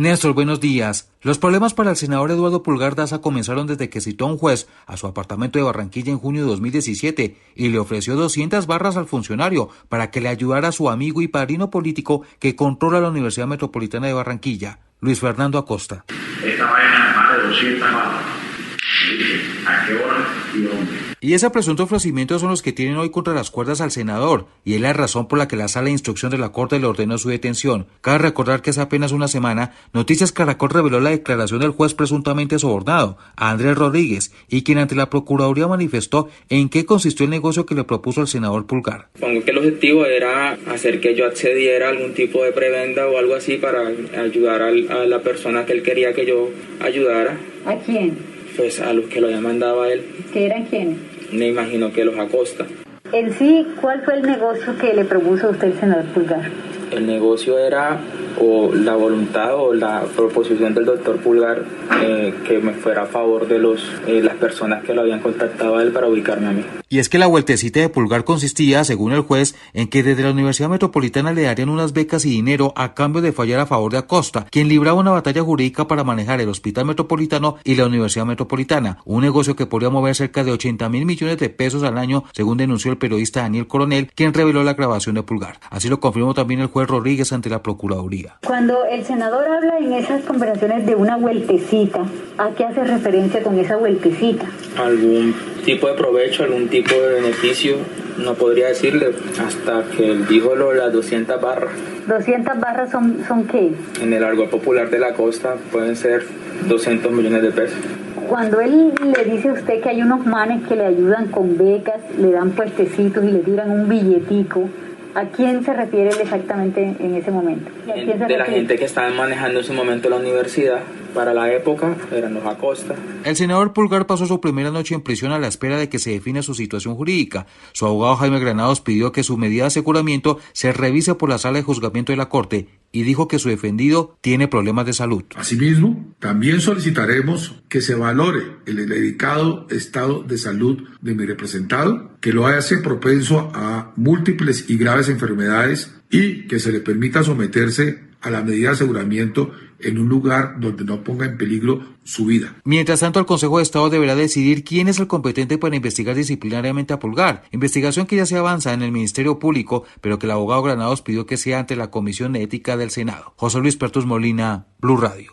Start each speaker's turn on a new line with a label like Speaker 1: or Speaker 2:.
Speaker 1: Néstor, buenos días. Los problemas para el senador Eduardo Pulgar Daza comenzaron desde que citó a un juez a su apartamento de Barranquilla en junio de 2017 y le ofreció 200 barras al funcionario para que le ayudara a su amigo y padrino político que controla la Universidad Metropolitana de Barranquilla, Luis Fernando Acosta.
Speaker 2: Esta vaina más de 200 barras. ¿A qué hora y dónde?
Speaker 1: Y ese presunto ofrecimiento son los que tienen hoy contra las cuerdas al senador, y es la razón por la que la sala de instrucción de la Corte le ordenó su detención. Cabe recordar que hace apenas una semana, Noticias Caracol reveló la declaración del juez presuntamente sobornado, Andrés Rodríguez, y quien ante la Procuraduría manifestó en qué consistió el negocio que le propuso al senador Pulgar.
Speaker 3: Pongo que el objetivo era hacer que yo accediera a algún tipo de prebenda o algo así para ayudar a la persona que él quería que yo ayudara.
Speaker 4: ¿A quién?
Speaker 3: Pues a los que lo había mandado a él.
Speaker 4: ¿Qué eran quiénes?
Speaker 3: Me imagino que los Acosta.
Speaker 4: En sí, ¿cuál fue el negocio que le propuso a usted el senador Pulgar?
Speaker 3: El negocio era o la voluntad o la proposición del doctor Pulgar eh, que me fuera a favor de los, eh, las personas que lo habían contactado a él para ubicarme a mí.
Speaker 1: Y es que la vueltecita de Pulgar consistía, según el juez, en que desde la Universidad Metropolitana le darían unas becas y dinero a cambio de fallar a favor de Acosta, quien libraba una batalla jurídica para manejar el Hospital Metropolitano y la Universidad Metropolitana, un negocio que podría mover cerca de 80 mil millones de pesos al año, según denunció el periodista Daniel Coronel, quien reveló la grabación de Pulgar. Así lo confirmó también el juez Rodríguez ante la Procuraduría.
Speaker 4: Cuando el senador habla en esas conversaciones de una vueltecita, ¿a qué hace referencia con esa vueltecita?
Speaker 3: Algún tipo de provecho, algún tipo de beneficio, no podría decirle, hasta que él dijo lo de las 200 barras.
Speaker 4: ¿200 barras son, son qué?
Speaker 3: En el argot popular de la costa pueden ser 200 millones de pesos.
Speaker 4: Cuando él le dice a usted que hay unos manes que le ayudan con becas, le dan puestecitos y le tiran un billetico, ¿A quién se refiere exactamente en ese momento?
Speaker 3: de la gente que estaba manejando en su momento la universidad. Para la época eran los Acosta.
Speaker 1: El senador Pulgar pasó su primera noche en prisión a la espera de que se define su situación jurídica. Su abogado Jaime Granados pidió que su medida de aseguramiento se revise por la sala de juzgamiento de la Corte y dijo que su defendido tiene problemas de salud.
Speaker 5: Asimismo, también solicitaremos que se valore el delicado estado de salud de mi representado, que lo hace propenso a múltiples y graves enfermedades y que se le permita someterse a la medida de aseguramiento en un lugar donde no ponga en peligro su vida.
Speaker 1: Mientras tanto, el Consejo de Estado deberá decidir quién es el competente para investigar disciplinariamente a Pulgar, investigación que ya se avanza en el Ministerio Público, pero que el abogado Granados pidió que sea ante la Comisión de Ética del Senado. José Luis Pertus Molina, Blue Radio.